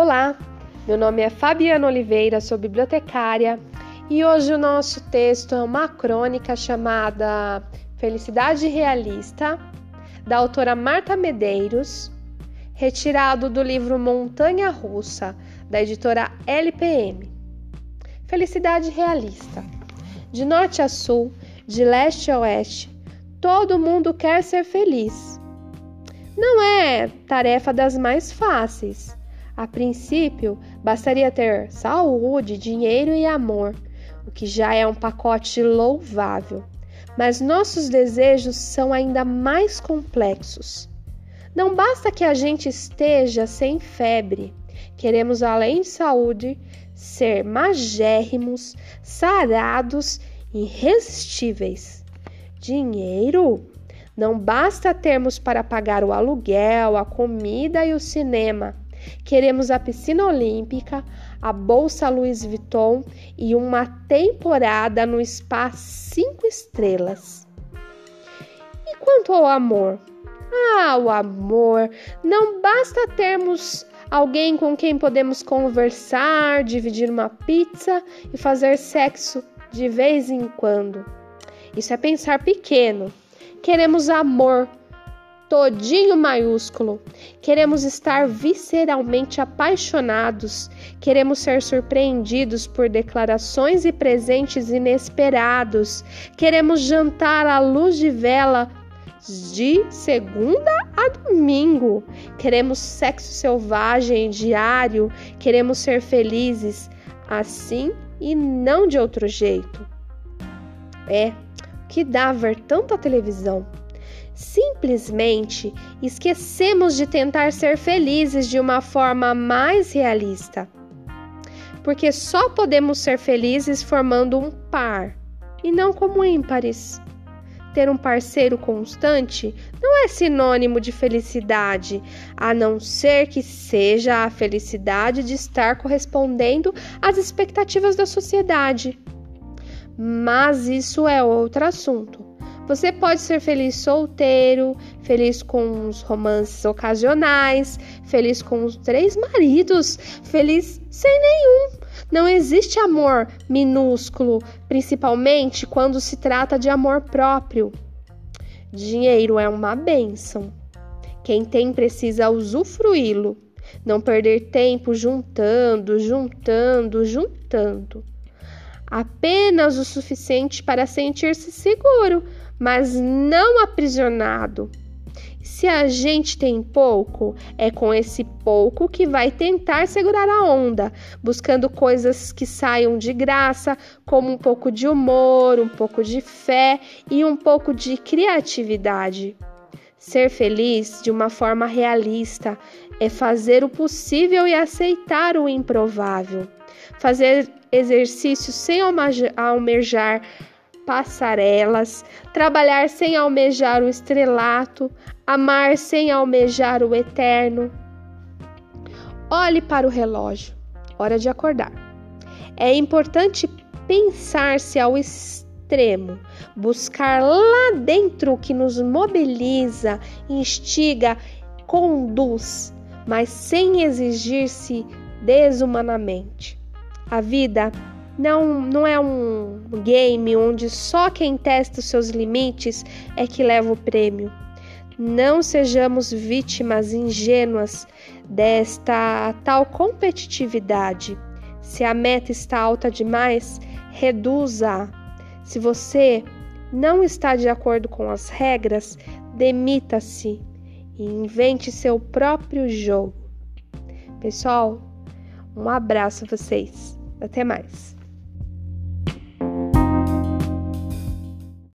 Olá, meu nome é Fabiana Oliveira, sou bibliotecária e hoje o nosso texto é uma crônica chamada Felicidade Realista, da autora Marta Medeiros, retirado do livro Montanha Russa, da editora LPM. Felicidade Realista. De norte a sul, de leste a oeste, todo mundo quer ser feliz. Não é tarefa das mais fáceis a princípio, bastaria ter saúde, dinheiro e amor, o que já é um pacote louvável. Mas nossos desejos são ainda mais complexos. Não basta que a gente esteja sem febre. Queremos, além de saúde, ser magérrimos, sarados, irresistíveis. Dinheiro? Não basta termos para pagar o aluguel, a comida e o cinema. Queremos a piscina olímpica, a bolsa Louis Vuitton e uma temporada no spa cinco estrelas. E quanto ao amor? Ah, o amor! Não basta termos alguém com quem podemos conversar, dividir uma pizza e fazer sexo de vez em quando. Isso é pensar pequeno. Queremos amor, todinho maiúsculo. Queremos estar visceralmente apaixonados, queremos ser surpreendidos por declarações e presentes inesperados, queremos jantar à luz de vela de segunda a domingo. Queremos sexo selvagem diário, queremos ser felizes assim e não de outro jeito. É, que dá ver tanta televisão. Simplesmente esquecemos de tentar ser felizes de uma forma mais realista. Porque só podemos ser felizes formando um par e não como ímpares. Ter um parceiro constante não é sinônimo de felicidade, a não ser que seja a felicidade de estar correspondendo às expectativas da sociedade. Mas isso é outro assunto. Você pode ser feliz solteiro, feliz com os romances ocasionais, feliz com os três maridos, feliz sem nenhum. Não existe amor minúsculo, principalmente quando se trata de amor próprio. Dinheiro é uma bênção. Quem tem precisa usufruí-lo, não perder tempo juntando, juntando, juntando. Apenas o suficiente para sentir-se seguro mas não aprisionado. Se a gente tem pouco, é com esse pouco que vai tentar segurar a onda, buscando coisas que saiam de graça, como um pouco de humor, um pouco de fé e um pouco de criatividade. Ser feliz de uma forma realista é fazer o possível e aceitar o improvável. Fazer exercício sem almejar passarelas, trabalhar sem almejar o estrelato, amar sem almejar o eterno. Olhe para o relógio, hora de acordar. É importante pensar-se ao extremo, buscar lá dentro o que nos mobiliza, instiga, conduz, mas sem exigir-se desumanamente. A vida não, não é um game onde só quem testa os seus limites é que leva o prêmio. Não sejamos vítimas ingênuas desta tal competitividade. Se a meta está alta demais, reduza. Se você não está de acordo com as regras, demita-se e invente seu próprio jogo. Pessoal, um abraço a vocês. Até mais.